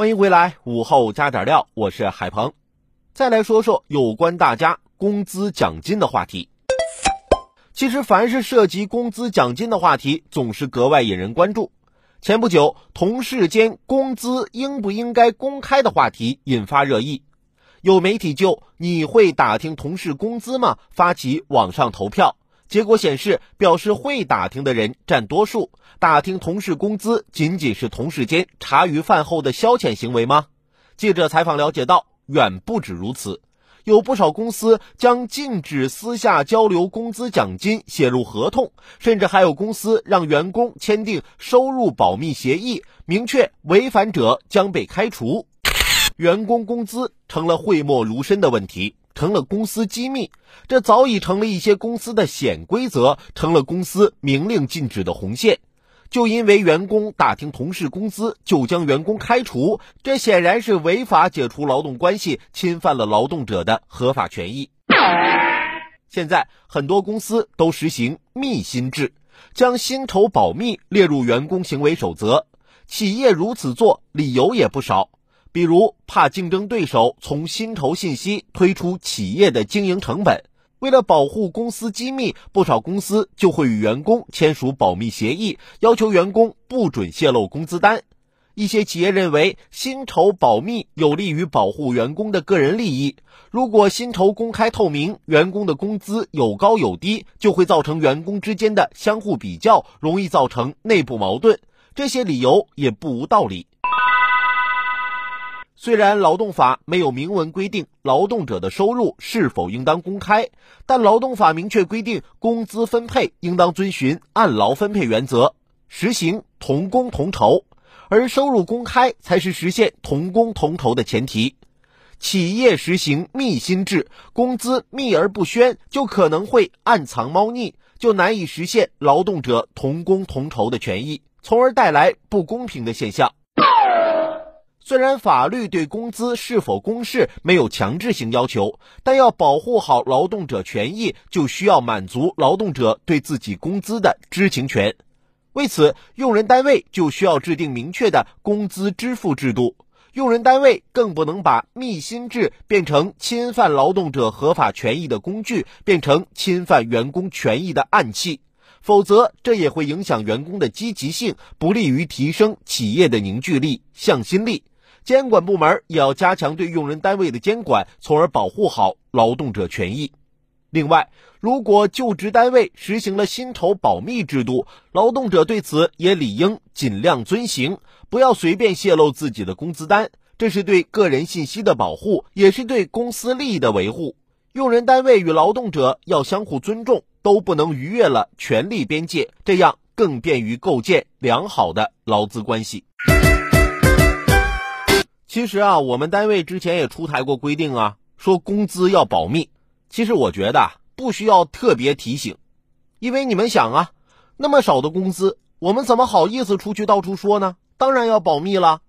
欢迎回来，午后加点料，我是海鹏。再来说说有关大家工资奖金的话题。其实，凡是涉及工资奖金的话题，总是格外引人关注。前不久，同事间工资应不应该公开的话题引发热议，有媒体就“你会打听同事工资吗”发起网上投票。结果显示，表示会打听的人占多数。打听同事工资仅仅是同事间茶余饭后的消遣行为吗？记者采访了解到，远不止如此。有不少公司将禁止私下交流工资奖金写入合同，甚至还有公司让员工签订收入保密协议，明确违反者将被开除。员工工资成了讳莫如深的问题。成了公司机密，这早已成了一些公司的潜规则，成了公司明令禁止的红线。就因为员工打听同事工资就将员工开除，这显然是违法解除劳动关系，侵犯了劳动者的合法权益。现在很多公司都实行密薪制，将薪酬保密列入员工行为守则。企业如此做，理由也不少。比如怕竞争对手从薪酬信息推出企业的经营成本，为了保护公司机密，不少公司就会与员工签署保密协议，要求员工不准泄露工资单。一些企业认为薪酬保密有利于保护员工的个人利益，如果薪酬公开透明，员工的工资有高有低，就会造成员工之间的相互比较，容易造成内部矛盾。这些理由也不无道理。虽然劳动法没有明文规定劳动者的收入是否应当公开，但劳动法明确规定，工资分配应当遵循按劳分配原则，实行同工同酬，而收入公开才是实现同工同酬的前提。企业实行密薪制，工资秘而不宣，就可能会暗藏猫腻，就难以实现劳动者同工同酬的权益，从而带来不公平的现象。虽然法律对工资是否公示没有强制性要求，但要保护好劳动者权益，就需要满足劳动者对自己工资的知情权。为此，用人单位就需要制定明确的工资支付制度。用人单位更不能把密薪制变成侵犯劳动者合法权益的工具，变成侵犯员工权益的暗器。否则，这也会影响员工的积极性，不利于提升企业的凝聚力、向心力。监管部门也要加强对用人单位的监管，从而保护好劳动者权益。另外，如果就职单位实行了薪酬保密制度，劳动者对此也理应尽量遵行，不要随便泄露自己的工资单。这是对个人信息的保护，也是对公司利益的维护。用人单位与劳动者要相互尊重，都不能逾越了权利边界，这样更便于构建良好的劳资关系。其实啊，我们单位之前也出台过规定啊，说工资要保密。其实我觉得不需要特别提醒，因为你们想啊，那么少的工资，我们怎么好意思出去到处说呢？当然要保密了。